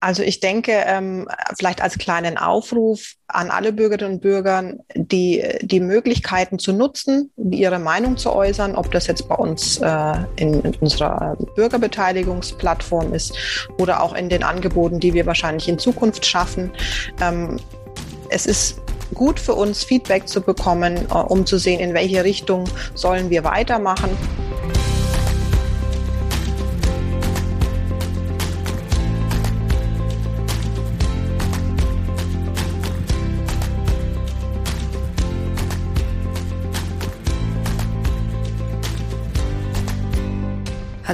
Also ich denke, ähm, vielleicht als kleinen Aufruf an alle Bürgerinnen und Bürger, die, die Möglichkeiten zu nutzen, ihre Meinung zu äußern, ob das jetzt bei uns äh, in, in unserer Bürgerbeteiligungsplattform ist oder auch in den Angeboten, die wir wahrscheinlich in Zukunft schaffen. Ähm, es ist gut für uns, Feedback zu bekommen, äh, um zu sehen, in welche Richtung sollen wir weitermachen.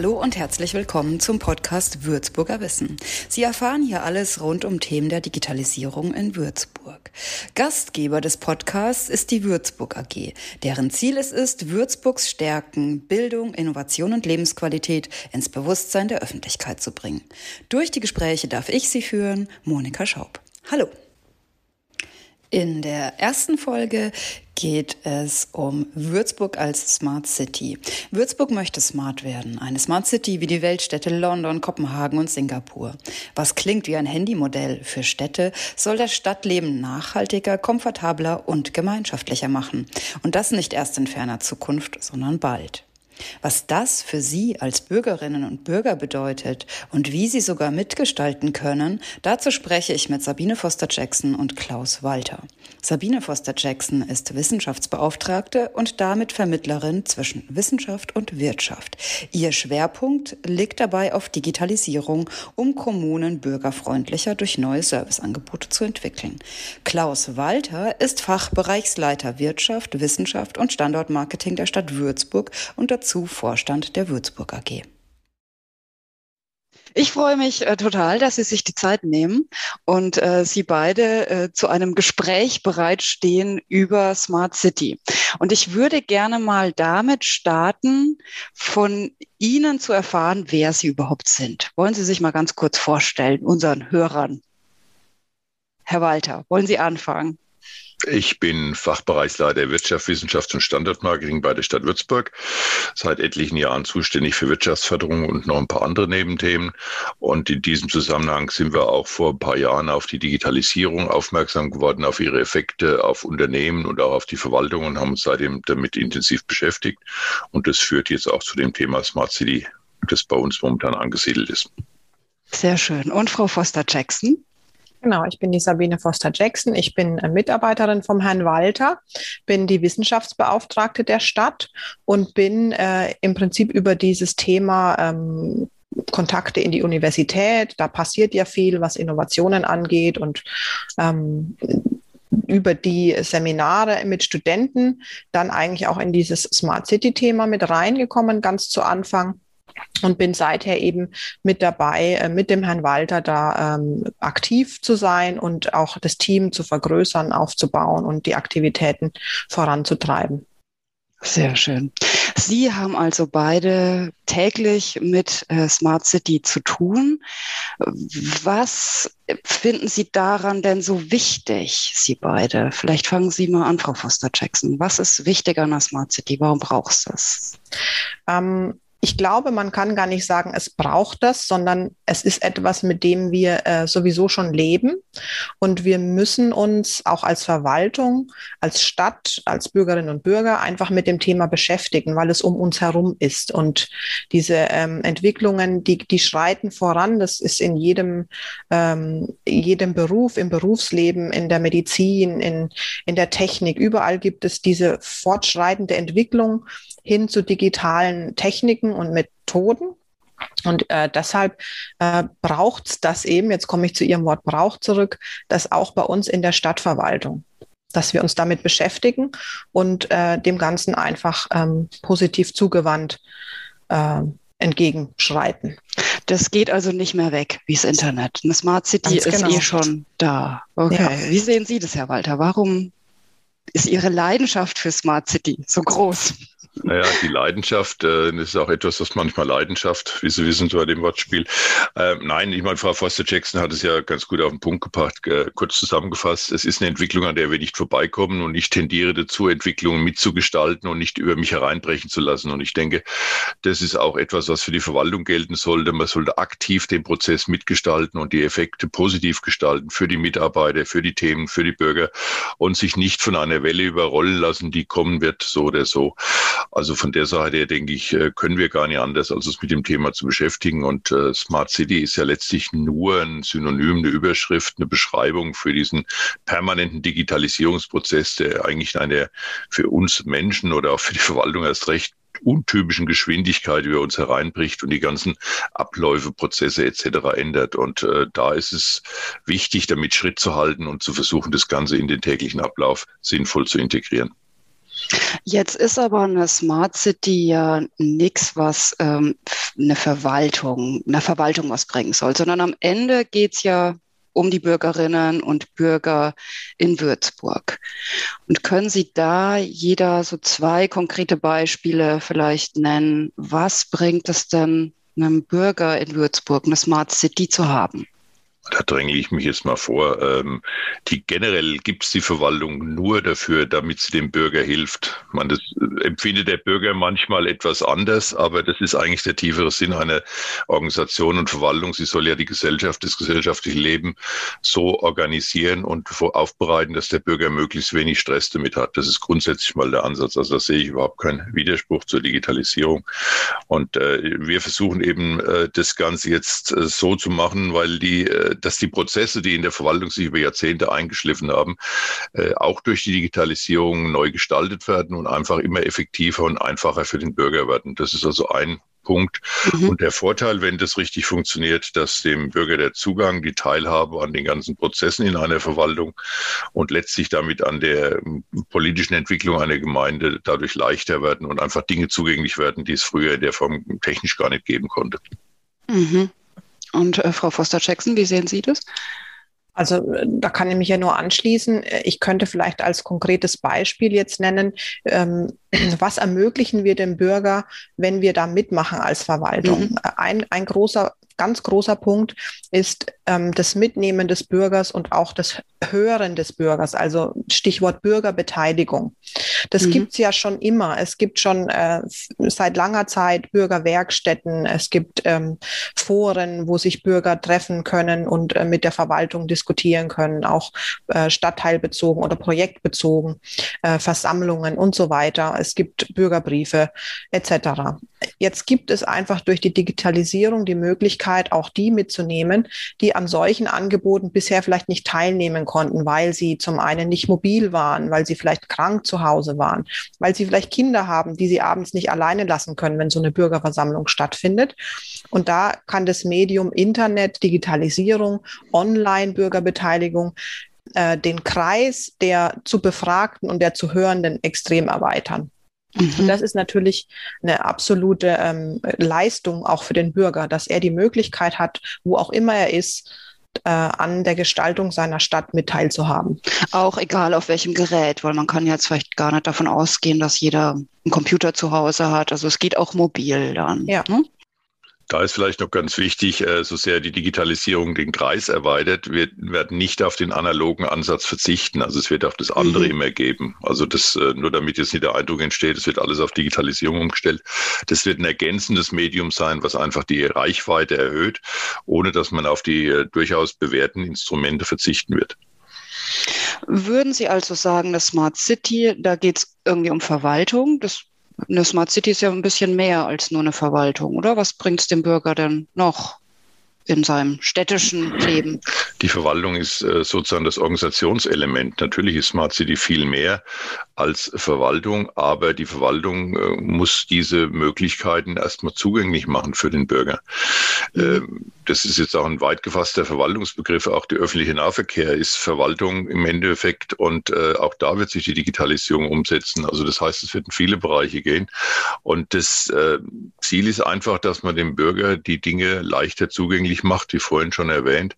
Hallo und herzlich willkommen zum Podcast Würzburger Wissen. Sie erfahren hier alles rund um Themen der Digitalisierung in Würzburg. Gastgeber des Podcasts ist die Würzburg AG, deren Ziel es ist, Würzburgs Stärken, Bildung, Innovation und Lebensqualität ins Bewusstsein der Öffentlichkeit zu bringen. Durch die Gespräche darf ich Sie führen, Monika Schaub. Hallo. In der ersten Folge geht es um Würzburg als Smart City. Würzburg möchte smart werden. Eine Smart City wie die Weltstädte London, Kopenhagen und Singapur. Was klingt wie ein Handymodell für Städte, soll das Stadtleben nachhaltiger, komfortabler und gemeinschaftlicher machen. Und das nicht erst in ferner Zukunft, sondern bald. Was das für Sie als Bürgerinnen und Bürger bedeutet und wie Sie sogar mitgestalten können, dazu spreche ich mit Sabine Foster-Jackson und Klaus Walter. Sabine Foster-Jackson ist Wissenschaftsbeauftragte und damit Vermittlerin zwischen Wissenschaft und Wirtschaft. Ihr Schwerpunkt liegt dabei auf Digitalisierung, um Kommunen bürgerfreundlicher durch neue Serviceangebote zu entwickeln. Klaus Walter ist Fachbereichsleiter Wirtschaft, Wissenschaft und Standortmarketing der Stadt Würzburg und dazu Vorstand der Würzburg AG. Ich freue mich äh, total, dass Sie sich die Zeit nehmen und äh, Sie beide äh, zu einem Gespräch bereitstehen über Smart City. Und ich würde gerne mal damit starten, von Ihnen zu erfahren, wer Sie überhaupt sind. Wollen Sie sich mal ganz kurz vorstellen, unseren Hörern? Herr Walter, wollen Sie anfangen? Ich bin Fachbereichsleiter Wirtschaft, Wissenschaft und Standortmarketing bei der Stadt Würzburg. Seit etlichen Jahren zuständig für Wirtschaftsförderung und noch ein paar andere Nebenthemen. Und in diesem Zusammenhang sind wir auch vor ein paar Jahren auf die Digitalisierung aufmerksam geworden, auf ihre Effekte auf Unternehmen und auch auf die Verwaltung und haben uns seitdem damit intensiv beschäftigt. Und das führt jetzt auch zu dem Thema Smart City, das bei uns momentan angesiedelt ist. Sehr schön. Und Frau Foster-Jackson? Genau, ich bin die Sabine Foster-Jackson. Ich bin äh, Mitarbeiterin vom Herrn Walter, bin die Wissenschaftsbeauftragte der Stadt und bin äh, im Prinzip über dieses Thema ähm, Kontakte in die Universität. Da passiert ja viel, was Innovationen angeht und ähm, über die Seminare mit Studenten dann eigentlich auch in dieses Smart City-Thema mit reingekommen, ganz zu Anfang und bin seither eben mit dabei, äh, mit dem Herrn Walter da ähm, aktiv zu sein und auch das Team zu vergrößern, aufzubauen und die Aktivitäten voranzutreiben. Sehr schön. Sie haben also beide täglich mit äh, Smart City zu tun. Was finden Sie daran denn so wichtig, Sie beide? Vielleicht fangen Sie mal an, Frau Foster-Jackson. Was ist wichtig an der Smart City? Warum brauchst du es? Ähm, ich glaube, man kann gar nicht sagen, es braucht das, sondern es ist etwas, mit dem wir äh, sowieso schon leben. Und wir müssen uns auch als Verwaltung, als Stadt, als Bürgerinnen und Bürger einfach mit dem Thema beschäftigen, weil es um uns herum ist. Und diese ähm, Entwicklungen, die, die schreiten voran. Das ist in jedem, ähm, jedem Beruf, im Berufsleben, in der Medizin, in, in der Technik. Überall gibt es diese fortschreitende Entwicklung hin zu digitalen Techniken und Methoden. Und äh, deshalb äh, braucht es das eben, jetzt komme ich zu Ihrem Wort braucht zurück, das auch bei uns in der Stadtverwaltung, dass wir uns damit beschäftigen und äh, dem Ganzen einfach ähm, positiv zugewandt äh, entgegenschreiten. Das geht also nicht mehr weg, wie das Internet. Eine Smart City Ganz ist genau. eh schon da. Okay. Ja. Wie sehen Sie das, Herr Walter? Warum ist Ihre Leidenschaft für Smart City so groß? Naja, die Leidenschaft, äh, das ist auch etwas, was manchmal Leidenschaft, wie Sie wissen, so bei dem Wortspiel. Ähm, nein, ich meine, Frau Foster-Jackson hat es ja ganz gut auf den Punkt gebracht, äh, kurz zusammengefasst. Es ist eine Entwicklung, an der wir nicht vorbeikommen und ich tendiere dazu, Entwicklungen mitzugestalten und nicht über mich hereinbrechen zu lassen. Und ich denke, das ist auch etwas, was für die Verwaltung gelten sollte. Man sollte aktiv den Prozess mitgestalten und die Effekte positiv gestalten für die Mitarbeiter, für die Themen, für die Bürger und sich nicht von einer Welle überrollen lassen, die kommen wird, so oder so. Also von der Seite her denke ich, äh, können wir gar nicht anders, als uns mit dem Thema zu beschäftigen. Und äh, Smart City ist ja letztlich nur ein Synonym, eine Überschrift, eine Beschreibung für diesen permanenten Digitalisierungsprozess, der eigentlich eine für uns Menschen oder auch für die Verwaltung erst recht untypischen Geschwindigkeit über uns hereinbricht und die ganzen Abläufe, Prozesse etc. ändert. Und äh, da ist es wichtig, damit Schritt zu halten und zu versuchen, das Ganze in den täglichen Ablauf sinnvoll zu integrieren. Jetzt ist aber eine Smart City ja nichts, was ähm, eine Verwaltung, einer Verwaltung was bringen soll, sondern am Ende geht es ja um die Bürgerinnen und Bürger in Würzburg. Und können Sie da jeder so zwei konkrete Beispiele vielleicht nennen? Was bringt es denn einem Bürger in Würzburg, eine Smart City zu haben? Da dränge ich mich jetzt mal vor, ähm, die generell gibt es die Verwaltung nur dafür, damit sie dem Bürger hilft. Man, das äh, empfindet der Bürger manchmal etwas anders, aber das ist eigentlich der tiefere Sinn einer Organisation und Verwaltung. Sie soll ja die Gesellschaft, das gesellschaftliche Leben so organisieren und aufbereiten, dass der Bürger möglichst wenig Stress damit hat. Das ist grundsätzlich mal der Ansatz. Also da sehe ich überhaupt keinen Widerspruch zur Digitalisierung. Und äh, wir versuchen eben äh, das Ganze jetzt äh, so zu machen, weil die äh, dass die Prozesse, die in der Verwaltung sich über Jahrzehnte eingeschliffen haben, äh, auch durch die Digitalisierung neu gestaltet werden und einfach immer effektiver und einfacher für den Bürger werden. Das ist also ein Punkt. Mhm. Und der Vorteil, wenn das richtig funktioniert, dass dem Bürger der Zugang, die Teilhabe an den ganzen Prozessen in einer Verwaltung und letztlich damit an der politischen Entwicklung einer Gemeinde dadurch leichter werden und einfach Dinge zugänglich werden, die es früher in der Form technisch gar nicht geben konnte. Mhm. Und äh, Frau Foster-Jackson, wie sehen Sie das? Also äh, da kann ich mich ja nur anschließen. Ich könnte vielleicht als konkretes Beispiel jetzt nennen, ähm, was ermöglichen wir dem Bürger, wenn wir da mitmachen als Verwaltung. Mhm. Ein, ein großer ganz großer Punkt ist ähm, das Mitnehmen des Bürgers und auch das Hören des Bürgers, also Stichwort Bürgerbeteiligung. Das mhm. gibt es ja schon immer. Es gibt schon äh, seit langer Zeit Bürgerwerkstätten, es gibt ähm, Foren, wo sich Bürger treffen können und äh, mit der Verwaltung diskutieren können, auch äh, stadtteilbezogen oder projektbezogen, äh, Versammlungen und so weiter. Es gibt Bürgerbriefe etc. Jetzt gibt es einfach durch die Digitalisierung die Möglichkeit, auch die mitzunehmen, die an solchen Angeboten bisher vielleicht nicht teilnehmen konnten, weil sie zum einen nicht mobil waren, weil sie vielleicht krank zu Hause waren, weil sie vielleicht Kinder haben, die sie abends nicht alleine lassen können, wenn so eine Bürgerversammlung stattfindet. Und da kann das Medium Internet, Digitalisierung, Online-Bürgerbeteiligung äh, den Kreis der zu Befragten und der zu Hörenden extrem erweitern. Mhm. Und das ist natürlich eine absolute ähm, Leistung auch für den Bürger, dass er die Möglichkeit hat, wo auch immer er ist, äh, an der Gestaltung seiner Stadt mit teilzuhaben. Auch egal auf welchem Gerät, weil man kann jetzt vielleicht gar nicht davon ausgehen, dass jeder einen Computer zu Hause hat. Also es geht auch mobil dann. Ja. Ne? Da ist vielleicht noch ganz wichtig, äh, so sehr die Digitalisierung den Kreis erweitert, wir werden nicht auf den analogen Ansatz verzichten. Also es wird auch das andere mhm. immer geben. Also das, äh, nur damit jetzt nicht der Eindruck entsteht, es wird alles auf Digitalisierung umgestellt. Das wird ein ergänzendes Medium sein, was einfach die Reichweite erhöht, ohne dass man auf die äh, durchaus bewährten Instrumente verzichten wird. Würden Sie also sagen, dass Smart City, da geht es irgendwie um Verwaltung? Das eine Smart City ist ja ein bisschen mehr als nur eine Verwaltung, oder? Was bringt es dem Bürger denn noch? in seinem städtischen Leben. Die Verwaltung ist äh, sozusagen das Organisationselement. Natürlich ist Smart City viel mehr als Verwaltung, aber die Verwaltung äh, muss diese Möglichkeiten erstmal zugänglich machen für den Bürger. Mhm. Ähm, das ist jetzt auch ein weit gefasster Verwaltungsbegriff. Auch der öffentliche Nahverkehr ist Verwaltung im Endeffekt und äh, auch da wird sich die Digitalisierung umsetzen. Also das heißt, es wird in viele Bereiche gehen. Und das äh, Ziel ist einfach, dass man dem Bürger die Dinge leichter zugänglich macht, wie vorhin schon erwähnt.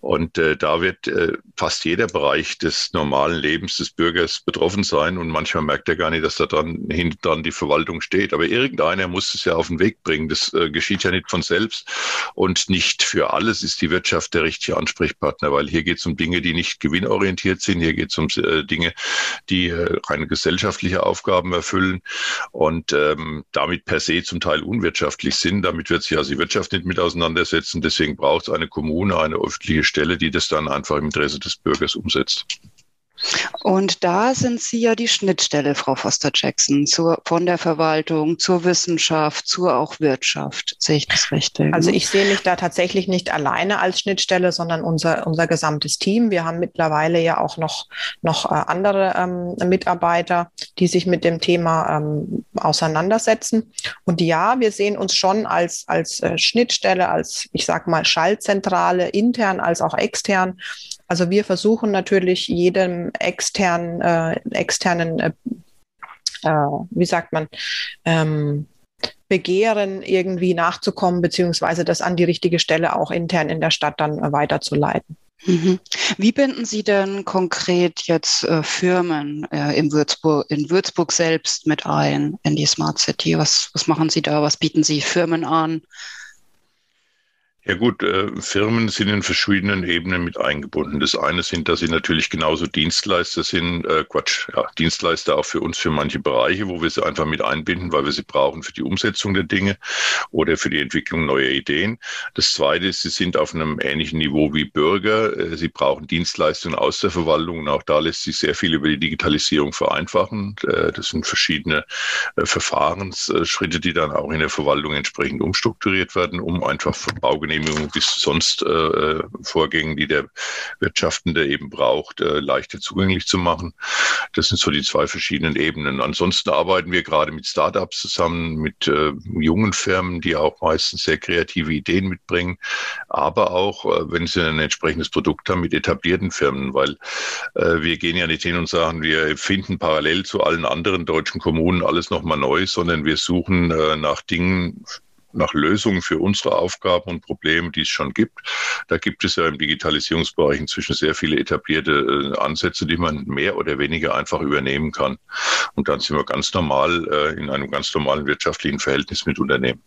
Und äh, da wird äh, fast jeder Bereich des normalen Lebens des Bürgers betroffen sein. Und manchmal merkt er gar nicht, dass da dann hinten dran die Verwaltung steht. Aber irgendeiner muss es ja auf den Weg bringen. Das äh, geschieht ja nicht von selbst. Und nicht für alles ist die Wirtschaft der richtige Ansprechpartner, weil hier geht es um Dinge, die nicht gewinnorientiert sind. Hier geht es um äh, Dinge, die äh, reine gesellschaftliche Aufgaben erfüllen und ähm, damit per se zum Teil unwirtschaftlich sind. Damit wird sich also die Wirtschaft nicht mit auseinandersetzen. Deswegen braucht es eine Kommune, eine öffentliche Stelle, die das dann einfach im Interesse des Bürgers umsetzt. Und da sind Sie ja die Schnittstelle, Frau Foster-Jackson, von der Verwaltung zur Wissenschaft, zur auch Wirtschaft. Sehe ich das richtig? Also ich sehe mich da tatsächlich nicht alleine als Schnittstelle, sondern unser, unser gesamtes Team. Wir haben mittlerweile ja auch noch, noch äh, andere ähm, Mitarbeiter, die sich mit dem Thema ähm, auseinandersetzen. Und ja, wir sehen uns schon als, als äh, Schnittstelle, als, ich sage mal, Schaltzentrale, intern als auch extern also wir versuchen natürlich jedem externen, äh, externen, äh, äh, wie sagt man, ähm, Begehren irgendwie nachzukommen, beziehungsweise das an die richtige Stelle auch intern in der Stadt dann äh, weiterzuleiten. Mhm. Wie binden Sie denn konkret jetzt äh, Firmen äh, in, Würzburg, in Würzburg selbst mit ein in die Smart City? Was, was machen Sie da? Was bieten Sie Firmen an? Ja gut, äh, Firmen sind in verschiedenen Ebenen mit eingebunden. Das eine sind, dass sie natürlich genauso Dienstleister sind, äh, Quatsch, ja, Dienstleister auch für uns für manche Bereiche, wo wir sie einfach mit einbinden, weil wir sie brauchen für die Umsetzung der Dinge oder für die Entwicklung neuer Ideen. Das zweite ist, sie sind auf einem ähnlichen Niveau wie Bürger. Äh, sie brauchen Dienstleistungen aus der Verwaltung und auch da lässt sich sehr viel über die Digitalisierung vereinfachen. Äh, das sind verschiedene äh, Verfahrensschritte, die dann auch in der Verwaltung entsprechend umstrukturiert werden, um einfach Baugenehmigungen Genehmigung bis sonst äh, Vorgängen, die der Wirtschaftende eben braucht, äh, leichter zugänglich zu machen. Das sind so die zwei verschiedenen Ebenen. Ansonsten arbeiten wir gerade mit Startups zusammen, mit äh, jungen Firmen, die auch meistens sehr kreative Ideen mitbringen, aber auch, äh, wenn sie ein entsprechendes Produkt haben, mit etablierten Firmen, weil äh, wir gehen ja nicht hin und sagen, wir finden parallel zu allen anderen deutschen Kommunen alles nochmal neu, sondern wir suchen äh, nach Dingen, nach Lösungen für unsere Aufgaben und Probleme, die es schon gibt. Da gibt es ja im Digitalisierungsbereich inzwischen sehr viele etablierte äh, Ansätze, die man mehr oder weniger einfach übernehmen kann. Und dann sind wir ganz normal äh, in einem ganz normalen wirtschaftlichen Verhältnis mit Unternehmen.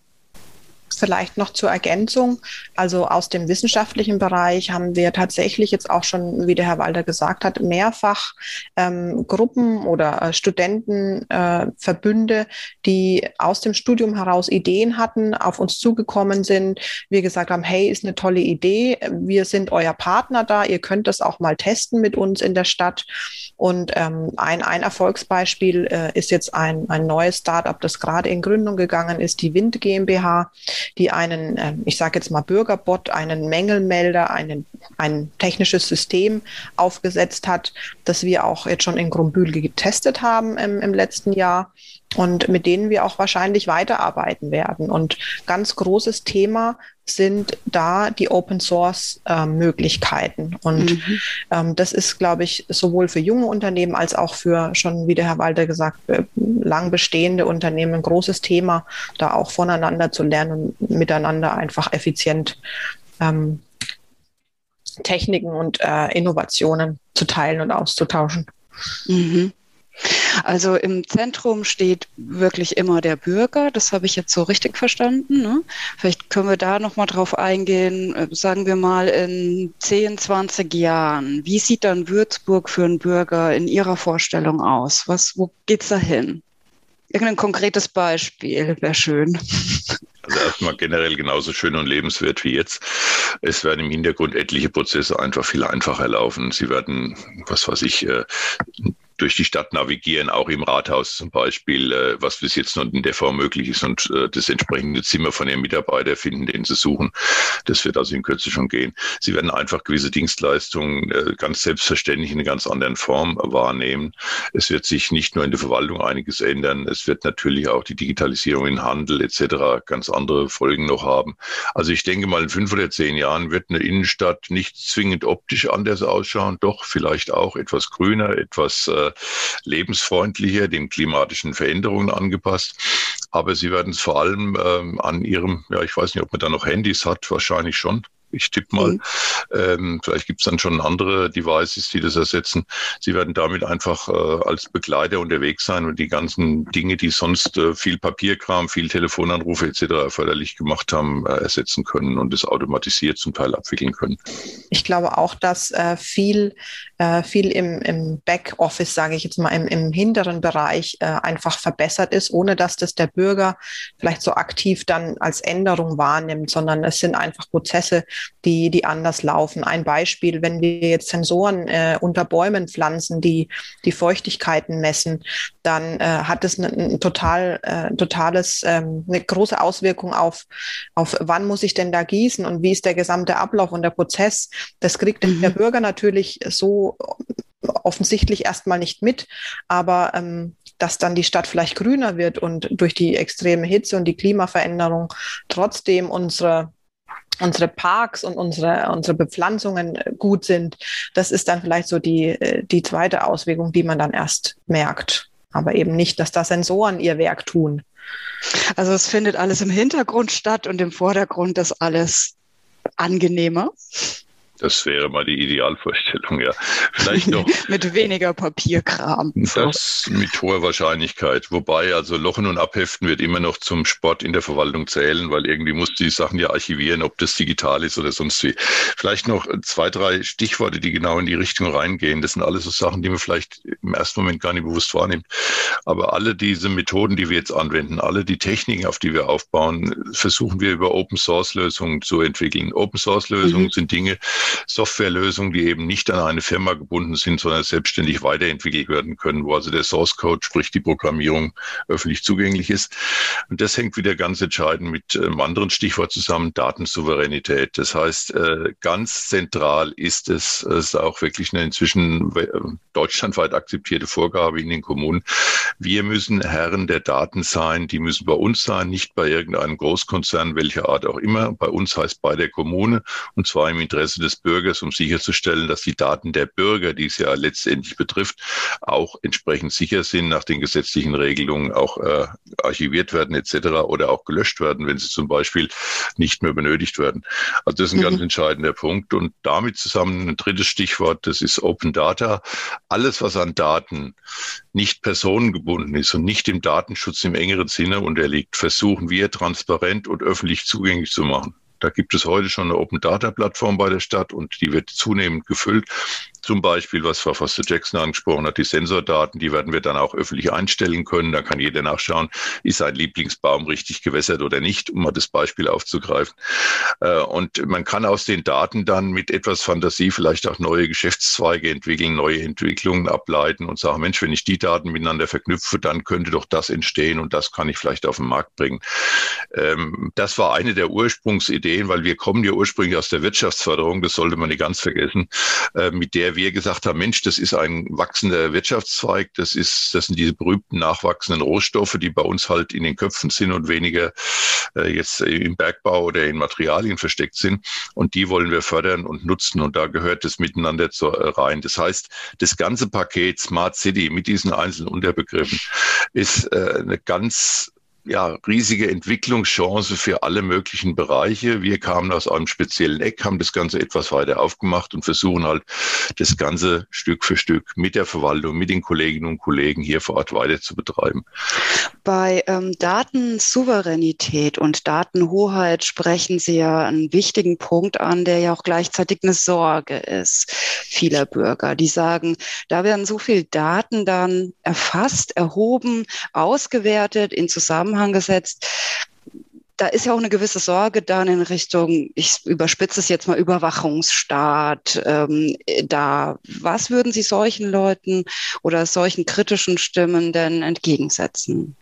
Vielleicht noch zur Ergänzung. Also aus dem wissenschaftlichen Bereich haben wir tatsächlich jetzt auch schon, wie der Herr Walter gesagt hat, mehrfach ähm, Gruppen oder äh, Studentenverbünde, äh, die aus dem Studium heraus Ideen hatten, auf uns zugekommen sind. Wir gesagt haben, hey, ist eine tolle Idee. Wir sind euer Partner da. Ihr könnt das auch mal testen mit uns in der Stadt. Und ähm, ein, ein Erfolgsbeispiel äh, ist jetzt ein, ein neues Startup, das gerade in Gründung gegangen ist, die Wind GmbH die einen, ähm, ich sage jetzt mal Bürgerbot, einen Mängelmelder, einen, ein technisches System aufgesetzt hat, das wir auch jetzt schon in Grumbühl getestet haben im, im letzten Jahr und mit denen wir auch wahrscheinlich weiterarbeiten werden. Und ganz großes Thema sind da die Open Source äh, Möglichkeiten. Und mhm. ähm, das ist, glaube ich, sowohl für junge Unternehmen als auch für schon, wie der Herr Walter gesagt, äh, lang bestehende Unternehmen ein großes Thema, da auch voneinander zu lernen und miteinander einfach effizient ähm, Techniken und äh, Innovationen zu teilen und auszutauschen. Mhm. Also im Zentrum steht wirklich immer der Bürger. Das habe ich jetzt so richtig verstanden. Ne? Vielleicht können wir da noch mal drauf eingehen. Äh, sagen wir mal in 10, 20 Jahren. Wie sieht dann Würzburg für einen Bürger in Ihrer Vorstellung aus? Was, wo geht's da hin? Irgendein konkretes Beispiel wäre schön. Also erstmal generell genauso schön und lebenswert wie jetzt. Es werden im Hintergrund etliche Prozesse einfach viel einfacher laufen. Sie werden, was weiß ich, äh, durch die Stadt navigieren, auch im Rathaus zum Beispiel, äh, was bis jetzt noch in der Form möglich ist und äh, das entsprechende Zimmer von ihren Mitarbeitern finden, den sie suchen. Das wird also in Kürze schon gehen. Sie werden einfach gewisse Dienstleistungen äh, ganz selbstverständlich in einer ganz anderen Form wahrnehmen. Es wird sich nicht nur in der Verwaltung einiges ändern, es wird natürlich auch die Digitalisierung in Handel etc. ganz andere Folgen noch haben. Also ich denke mal, in fünf oder zehn Jahren wird eine Innenstadt nicht zwingend optisch anders ausschauen, doch vielleicht auch etwas grüner, etwas äh, lebensfreundlicher, den klimatischen Veränderungen angepasst. Aber sie werden es vor allem ähm, an ihrem, ja, ich weiß nicht, ob man da noch Handys hat, wahrscheinlich schon Ich tippe mal. Mhm. Ähm, vielleicht gibt es dann schon andere Devices, die das ersetzen. Sie werden damit einfach äh, als Begleiter unterwegs sein und die ganzen Dinge, die sonst äh, viel Papierkram, viel Telefonanrufe etc. erforderlich gemacht haben, äh, ersetzen können und es automatisiert zum Teil abwickeln können. Ich glaube auch, dass äh, viel, äh, viel im, im Backoffice, sage ich jetzt mal, im, im hinteren Bereich äh, einfach verbessert ist, ohne dass das der Bürger vielleicht so aktiv dann als Änderung wahrnimmt, sondern es sind einfach Prozesse, die, die anders laufen. Ein Beispiel, wenn wir jetzt Sensoren äh, unter Bäumen pflanzen, die die Feuchtigkeiten messen, dann äh, hat es ein, ein total, äh, totales, ähm, eine große Auswirkung auf, auf wann muss ich denn da gießen und wie ist der gesamte Ablauf und der Prozess. Das kriegt mhm. der Bürger natürlich so offensichtlich erstmal nicht mit, aber ähm, dass dann die Stadt vielleicht grüner wird und durch die extreme Hitze und die Klimaveränderung trotzdem unsere unsere Parks und unsere, unsere Bepflanzungen gut sind. Das ist dann vielleicht so die, äh, die zweite Auswirkung, die man dann erst merkt. Aber eben nicht, dass da Sensoren ihr Werk tun. Also es findet alles im Hintergrund statt und im Vordergrund ist alles angenehmer. Das wäre mal die Idealvorstellung, ja. Vielleicht noch. mit weniger Papierkram. Das mit hoher Wahrscheinlichkeit. Wobei, also Lochen und Abheften wird immer noch zum Sport in der Verwaltung zählen, weil irgendwie muss die Sachen ja archivieren, ob das digital ist oder sonst wie. Vielleicht noch zwei, drei Stichworte, die genau in die Richtung reingehen. Das sind alles so Sachen, die man vielleicht im ersten Moment gar nicht bewusst wahrnimmt. Aber alle diese Methoden, die wir jetzt anwenden, alle die Techniken, auf die wir aufbauen, versuchen wir über Open Source Lösungen zu entwickeln. Open Source Lösungen mhm. sind Dinge, Softwarelösungen, die eben nicht an eine Firma gebunden sind, sondern selbstständig weiterentwickelt werden können, wo also der Source Code, sprich die Programmierung, öffentlich zugänglich ist. Und das hängt wieder ganz entscheidend mit einem anderen Stichwort zusammen, Datensouveränität. Das heißt, äh, ganz zentral ist es, es ist auch wirklich eine inzwischen äh, deutschlandweit akzeptierte Vorgabe in den Kommunen. Wir müssen Herren der Daten sein, die müssen bei uns sein, nicht bei irgendeinem Großkonzern, welcher Art auch immer. Bei uns heißt bei der Kommune und zwar im Interesse des Bürgers, um sicherzustellen, dass die Daten der Bürger, die es ja letztendlich betrifft, auch entsprechend sicher sind, nach den gesetzlichen Regelungen auch äh, archiviert werden etc. oder auch gelöscht werden, wenn sie zum Beispiel nicht mehr benötigt werden. Also das ist ein mhm. ganz entscheidender Punkt. Und damit zusammen ein drittes Stichwort, das ist Open Data. Alles, was an Daten nicht personengebunden ist und nicht dem Datenschutz im engeren Sinne unterliegt, versuchen wir transparent und öffentlich zugänglich zu machen. Da gibt es heute schon eine Open Data Plattform bei der Stadt und die wird zunehmend gefüllt. Zum Beispiel, was Frau Foster-Jackson angesprochen hat, die Sensordaten, die werden wir dann auch öffentlich einstellen können. Da kann jeder nachschauen, ist sein Lieblingsbaum richtig gewässert oder nicht, um mal das Beispiel aufzugreifen. Äh, und man kann aus den Daten dann mit etwas Fantasie vielleicht auch neue Geschäftszweige entwickeln, neue Entwicklungen ableiten und sagen, Mensch, wenn ich die Daten miteinander verknüpfe, dann könnte doch das entstehen und das kann ich vielleicht auf den Markt bringen. Ähm, das war eine der Ursprungsideen, weil wir kommen ja ursprünglich aus der Wirtschaftsförderung, das sollte man nicht ganz vergessen, äh, mit der wir gesagt haben, Mensch, das ist ein wachsender Wirtschaftszweig, das ist, das sind diese berühmten nachwachsenden Rohstoffe, die bei uns halt in den Köpfen sind und weniger äh, jetzt im Bergbau oder in Materialien versteckt sind. Und die wollen wir fördern und nutzen. Und da gehört das miteinander zu, äh, rein. Das heißt, das ganze Paket Smart City mit diesen einzelnen Unterbegriffen ist äh, eine ganz ja, riesige Entwicklungschance für alle möglichen Bereiche. Wir kamen aus einem speziellen Eck, haben das Ganze etwas weiter aufgemacht und versuchen halt das Ganze Stück für Stück mit der Verwaltung, mit den Kolleginnen und Kollegen hier vor Ort weiter zu betreiben. Bei ähm, Datensouveränität und Datenhoheit sprechen Sie ja einen wichtigen Punkt an, der ja auch gleichzeitig eine Sorge ist vieler Bürger. Die sagen, da werden so viele Daten dann erfasst, erhoben, ausgewertet, in Zusammenhang gesetzt da ist ja auch eine gewisse Sorge dann in Richtung, ich überspitze es jetzt mal, Überwachungsstaat. Ähm, da, was würden Sie solchen Leuten oder solchen kritischen Stimmen denn entgegensetzen?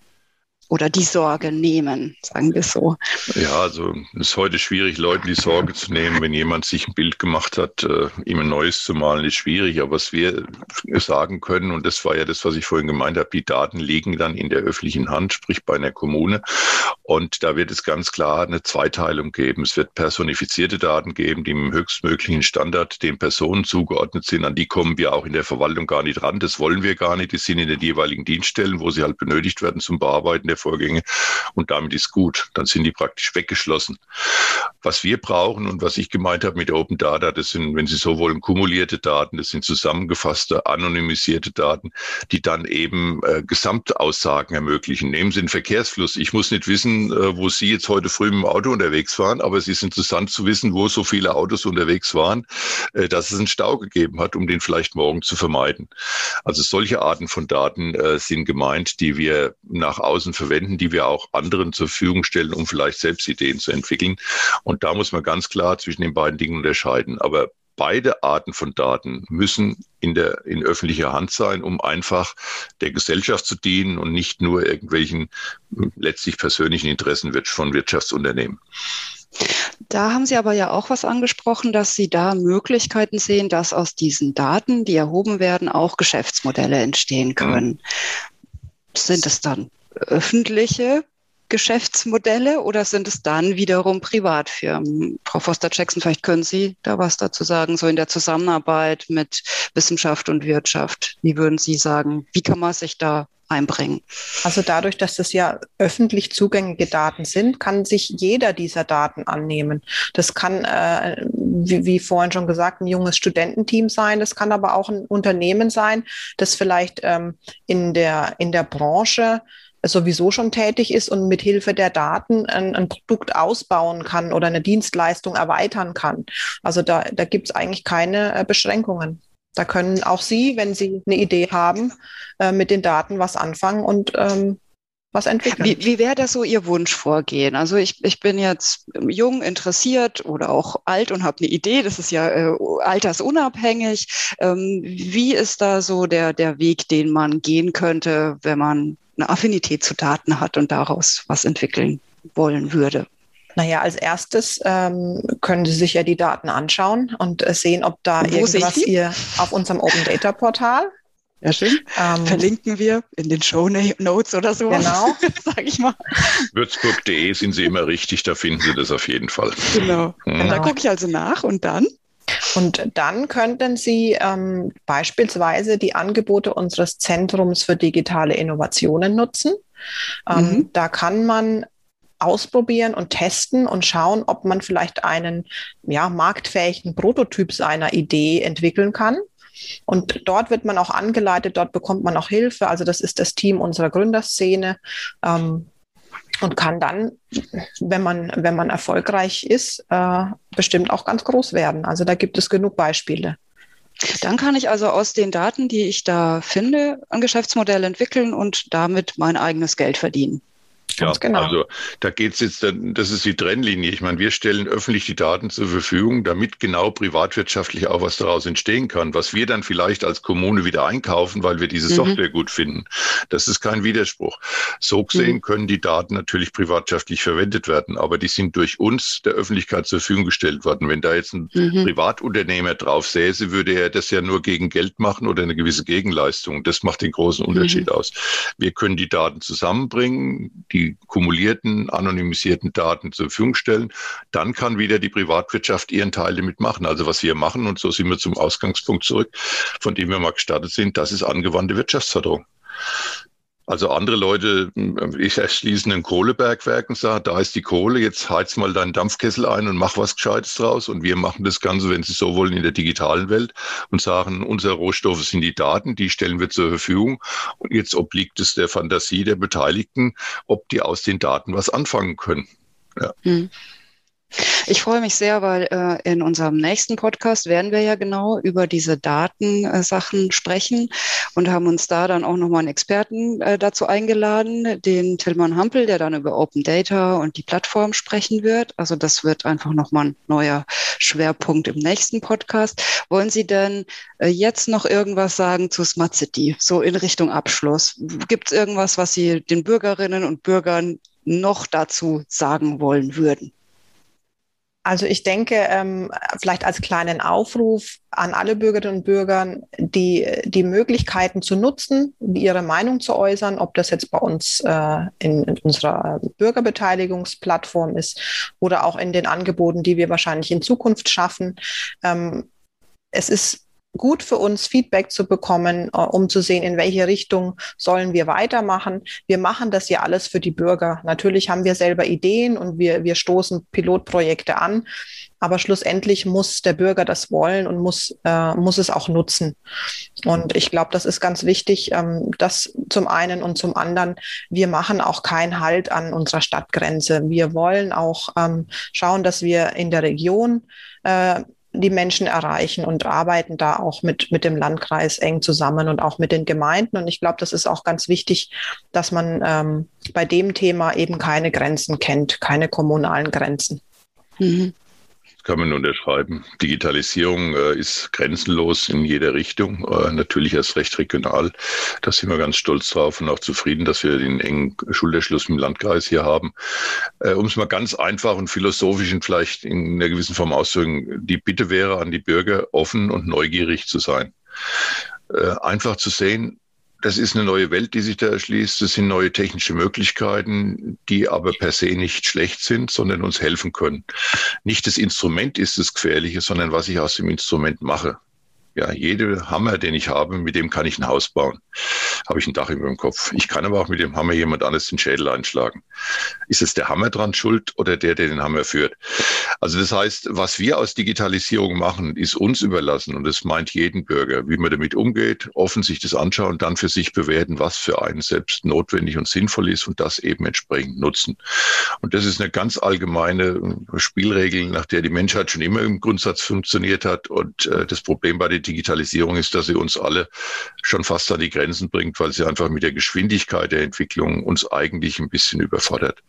Oder die Sorge nehmen, sagen wir so. Ja, also es ist heute schwierig, Leuten die Sorge zu nehmen, wenn jemand sich ein Bild gemacht hat, äh, ihm ein neues zu malen, ist schwierig. Aber was wir sagen können, und das war ja das, was ich vorhin gemeint habe, die Daten liegen dann in der öffentlichen Hand, sprich bei einer Kommune. Und da wird es ganz klar eine Zweiteilung geben. Es wird personifizierte Daten geben, die im höchstmöglichen Standard den Personen zugeordnet sind. An die kommen wir auch in der Verwaltung gar nicht ran. Das wollen wir gar nicht. Die sind in den jeweiligen Dienststellen, wo sie halt benötigt werden zum Bearbeiten der Vorgänge und damit ist gut. Dann sind die praktisch weggeschlossen. Was wir brauchen und was ich gemeint habe mit Open Data, das sind, wenn Sie so wollen, kumulierte Daten, das sind zusammengefasste, anonymisierte Daten, die dann eben äh, Gesamtaussagen ermöglichen. Nehmen Sie den Verkehrsfluss. Ich muss nicht wissen, äh, wo Sie jetzt heute früh dem Auto unterwegs waren, aber es ist interessant zu wissen, wo so viele Autos unterwegs waren, äh, dass es einen Stau gegeben hat, um den vielleicht morgen zu vermeiden. Also solche Arten von Daten äh, sind gemeint, die wir nach außen verwenden, die wir auch anderen zur Verfügung stellen, um vielleicht selbst Ideen zu entwickeln. Und da muss man ganz klar zwischen den beiden Dingen unterscheiden. Aber beide Arten von Daten müssen in der in öffentlicher Hand sein, um einfach der Gesellschaft zu dienen und nicht nur irgendwelchen letztlich persönlichen Interessen von Wirtschaftsunternehmen. Da haben Sie aber ja auch was angesprochen, dass Sie da Möglichkeiten sehen, dass aus diesen Daten, die erhoben werden, auch Geschäftsmodelle entstehen können. Sind es dann öffentliche Geschäftsmodelle oder sind es dann wiederum Privatfirmen? Frau Foster-Jackson, vielleicht können Sie da was dazu sagen, so in der Zusammenarbeit mit Wissenschaft und Wirtschaft. Wie würden Sie sagen, wie kann man sich da einbringen? Also dadurch, dass das ja öffentlich zugängliche Daten sind, kann sich jeder dieser Daten annehmen. Das kann, äh, wie, wie vorhin schon gesagt, ein junges Studententeam sein. Das kann aber auch ein Unternehmen sein, das vielleicht ähm, in der, in der Branche sowieso schon tätig ist und mit Hilfe der Daten ein, ein, Produkt ausbauen kann oder eine Dienstleistung erweitern kann. Also da, da gibt es eigentlich keine äh, Beschränkungen. Da können auch Sie, wenn Sie eine Idee haben, äh, mit den Daten was anfangen und ähm, was entwickeln. Wie, wie wäre das so Ihr Wunschvorgehen? Also ich, ich bin jetzt jung, interessiert oder auch alt und habe eine Idee. Das ist ja äh, altersunabhängig. Ähm, wie ist da so der, der Weg, den man gehen könnte, wenn man eine Affinität zu Daten hat und daraus was entwickeln wollen würde? Naja, als erstes ähm, können Sie sich ja die Daten anschauen und äh, sehen, ob da Wo irgendwas ihr auf unserem Open Data Portal. Ja, schön. Ähm, Verlinken wir in den Show Notes oder so. Genau. Sag ich mal. Würzburg.de sind Sie immer richtig, da finden Sie das auf jeden Fall. Genau. Mhm. Da gucke ich also nach und dann? Und dann könnten Sie ähm, beispielsweise die Angebote unseres Zentrums für digitale Innovationen nutzen. Ähm, mhm. Da kann man ausprobieren und testen und schauen, ob man vielleicht einen ja, marktfähigen Prototyp seiner Idee entwickeln kann. Und dort wird man auch angeleitet, dort bekommt man auch Hilfe. Also das ist das Team unserer Gründerszene. Ähm, und kann dann, wenn man, wenn man erfolgreich ist, äh, bestimmt auch ganz groß werden. Also da gibt es genug Beispiele. Dann kann ich also aus den Daten, die ich da finde, ein Geschäftsmodell entwickeln und damit mein eigenes Geld verdienen. Ja, genau. also da geht es jetzt, das ist die Trennlinie. Ich meine, wir stellen öffentlich die Daten zur Verfügung, damit genau privatwirtschaftlich auch was daraus entstehen kann, was wir dann vielleicht als Kommune wieder einkaufen, weil wir diese mhm. Software gut finden. Das ist kein Widerspruch. So gesehen mhm. können die Daten natürlich privatwirtschaftlich verwendet werden, aber die sind durch uns der Öffentlichkeit zur Verfügung gestellt worden. Wenn da jetzt ein mhm. Privatunternehmer drauf säße, würde er das ja nur gegen Geld machen oder eine gewisse Gegenleistung. Das macht den großen Unterschied mhm. aus. Wir können die Daten zusammenbringen, die kumulierten, anonymisierten Daten zur Verfügung stellen, dann kann wieder die Privatwirtschaft ihren Teil damit machen. Also was wir machen, und so sind wir zum Ausgangspunkt zurück, von dem wir mal gestartet sind, das ist angewandte Wirtschaftsförderung. Also andere Leute, ich erschließe ein Kohlebergwerk und sage, da ist die Kohle, jetzt heiz mal deinen Dampfkessel ein und mach was Gescheites draus. Und wir machen das Ganze, wenn Sie so wollen, in der digitalen Welt und sagen, unsere Rohstoffe sind die Daten, die stellen wir zur Verfügung. Und jetzt obliegt es der Fantasie der Beteiligten, ob die aus den Daten was anfangen können. Ja. Hm. Ich freue mich sehr, weil äh, in unserem nächsten Podcast werden wir ja genau über diese Datensachen äh, sprechen und haben uns da dann auch nochmal einen Experten äh, dazu eingeladen, den Tillmann Hampel, der dann über Open Data und die Plattform sprechen wird. Also das wird einfach nochmal ein neuer Schwerpunkt im nächsten Podcast. Wollen Sie denn äh, jetzt noch irgendwas sagen zu Smart City, so in Richtung Abschluss? Gibt es irgendwas, was Sie den Bürgerinnen und Bürgern noch dazu sagen wollen würden? Also ich denke, ähm, vielleicht als kleinen Aufruf an alle Bürgerinnen und Bürger, die, die Möglichkeiten zu nutzen, ihre Meinung zu äußern, ob das jetzt bei uns äh, in, in unserer Bürgerbeteiligungsplattform ist oder auch in den Angeboten, die wir wahrscheinlich in Zukunft schaffen. Ähm, es ist gut für uns, Feedback zu bekommen, äh, um zu sehen, in welche Richtung sollen wir weitermachen. Wir machen das ja alles für die Bürger. Natürlich haben wir selber Ideen und wir, wir stoßen Pilotprojekte an. Aber schlussendlich muss der Bürger das wollen und muss, äh, muss es auch nutzen. Und ich glaube, das ist ganz wichtig, ähm, das zum einen und zum anderen. Wir machen auch keinen Halt an unserer Stadtgrenze. Wir wollen auch ähm, schauen, dass wir in der Region äh, die Menschen erreichen und arbeiten da auch mit, mit dem Landkreis eng zusammen und auch mit den Gemeinden. Und ich glaube, das ist auch ganz wichtig, dass man ähm, bei dem Thema eben keine Grenzen kennt, keine kommunalen Grenzen. Mhm kann man unterschreiben. Digitalisierung äh, ist grenzenlos in jeder Richtung, äh, natürlich erst recht regional. Da sind wir ganz stolz drauf und auch zufrieden, dass wir den engen Schulterschluss im Landkreis hier haben. Äh, um es mal ganz einfach und philosophisch und vielleicht in einer gewissen Form auszudrücken, die Bitte wäre an die Bürger, offen und neugierig zu sein. Äh, einfach zu sehen, das ist eine neue Welt, die sich da erschließt. Das sind neue technische Möglichkeiten, die aber per se nicht schlecht sind, sondern uns helfen können. Nicht das Instrument ist das Gefährliche, sondern was ich aus dem Instrument mache. Ja, jede Hammer, den ich habe, mit dem kann ich ein Haus bauen. Habe ich ein Dach über dem Kopf. Ich kann aber auch mit dem Hammer jemand anderes den Schädel einschlagen. Ist es der Hammer dran schuld oder der, der den Hammer führt? Also das heißt, was wir aus Digitalisierung machen, ist uns überlassen und es meint jeden Bürger, wie man damit umgeht, offen sich das anschauen, dann für sich bewerten, was für einen selbst notwendig und sinnvoll ist und das eben entsprechend nutzen. Und das ist eine ganz allgemeine Spielregel, nach der die Menschheit schon immer im Grundsatz funktioniert hat. Und äh, das Problem bei der Digitalisierung ist, dass sie uns alle schon fast an die Grenzen bringt, weil sie einfach mit der Geschwindigkeit der Entwicklung uns eigentlich ein bisschen überfordert.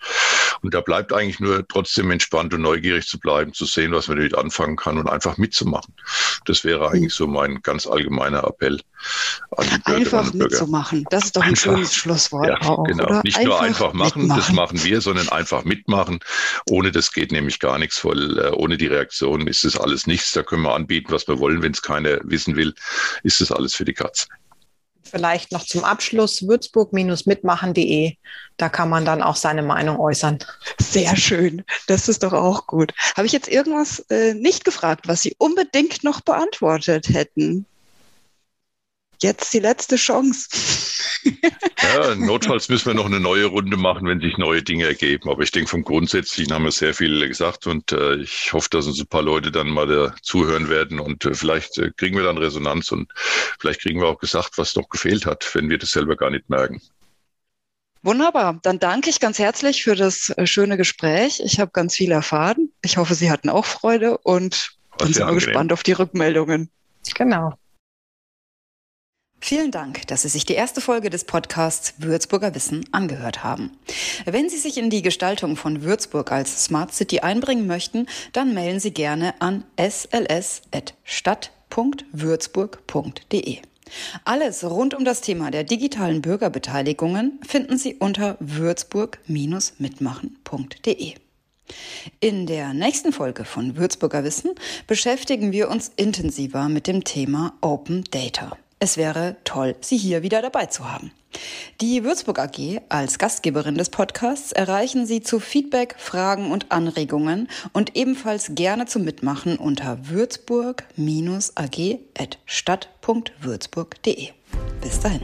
Und da bleibt eigentlich nur trotzdem entspannt und neugierig zu bleiben, zu sehen, was man damit anfangen kann und einfach mitzumachen. Das wäre eigentlich so mein ganz allgemeiner Appell an die Bürger Einfach mitzumachen. Das ist doch ein einfach, schönes Schlusswort. Ja, auch, genau. Oder? Nicht einfach nur einfach machen, mitmachen. das machen wir, sondern einfach mitmachen. Ohne das geht nämlich gar nichts, weil äh, ohne die Reaktion ist das alles nichts. Da können wir anbieten, was wir wollen. Wenn es keiner wissen will, ist das alles für die Katze. Vielleicht noch zum Abschluss würzburg-mitmachen.de. Da kann man dann auch seine Meinung äußern. Sehr schön. Das ist doch auch gut. Habe ich jetzt irgendwas äh, nicht gefragt, was Sie unbedingt noch beantwortet hätten? Jetzt die letzte Chance. Ja, notfalls müssen wir noch eine neue Runde machen, wenn sich neue Dinge ergeben. Aber ich denke, vom Grundsätzlichen haben wir sehr viel gesagt und äh, ich hoffe, dass uns ein paar Leute dann mal da zuhören werden und äh, vielleicht äh, kriegen wir dann Resonanz und vielleicht kriegen wir auch gesagt, was noch gefehlt hat, wenn wir das selber gar nicht merken. Wunderbar. Dann danke ich ganz herzlich für das äh, schöne Gespräch. Ich habe ganz viel erfahren. Ich hoffe, Sie hatten auch Freude und dann sind wir gespannt auf die Rückmeldungen. Genau. Vielen Dank, dass Sie sich die erste Folge des Podcasts Würzburger Wissen angehört haben. Wenn Sie sich in die Gestaltung von Würzburg als Smart City einbringen möchten, dann mailen Sie gerne an sls.stadt.würzburg.de. Alles rund um das Thema der digitalen Bürgerbeteiligungen finden Sie unter würzburg-mitmachen.de. In der nächsten Folge von Würzburger Wissen beschäftigen wir uns intensiver mit dem Thema Open Data. Es wäre toll, Sie hier wieder dabei zu haben. Die Würzburg AG als Gastgeberin des Podcasts erreichen Sie zu Feedback, Fragen und Anregungen und ebenfalls gerne zum Mitmachen unter würzburg-ag.stadt.würzburg.de. Bis dahin.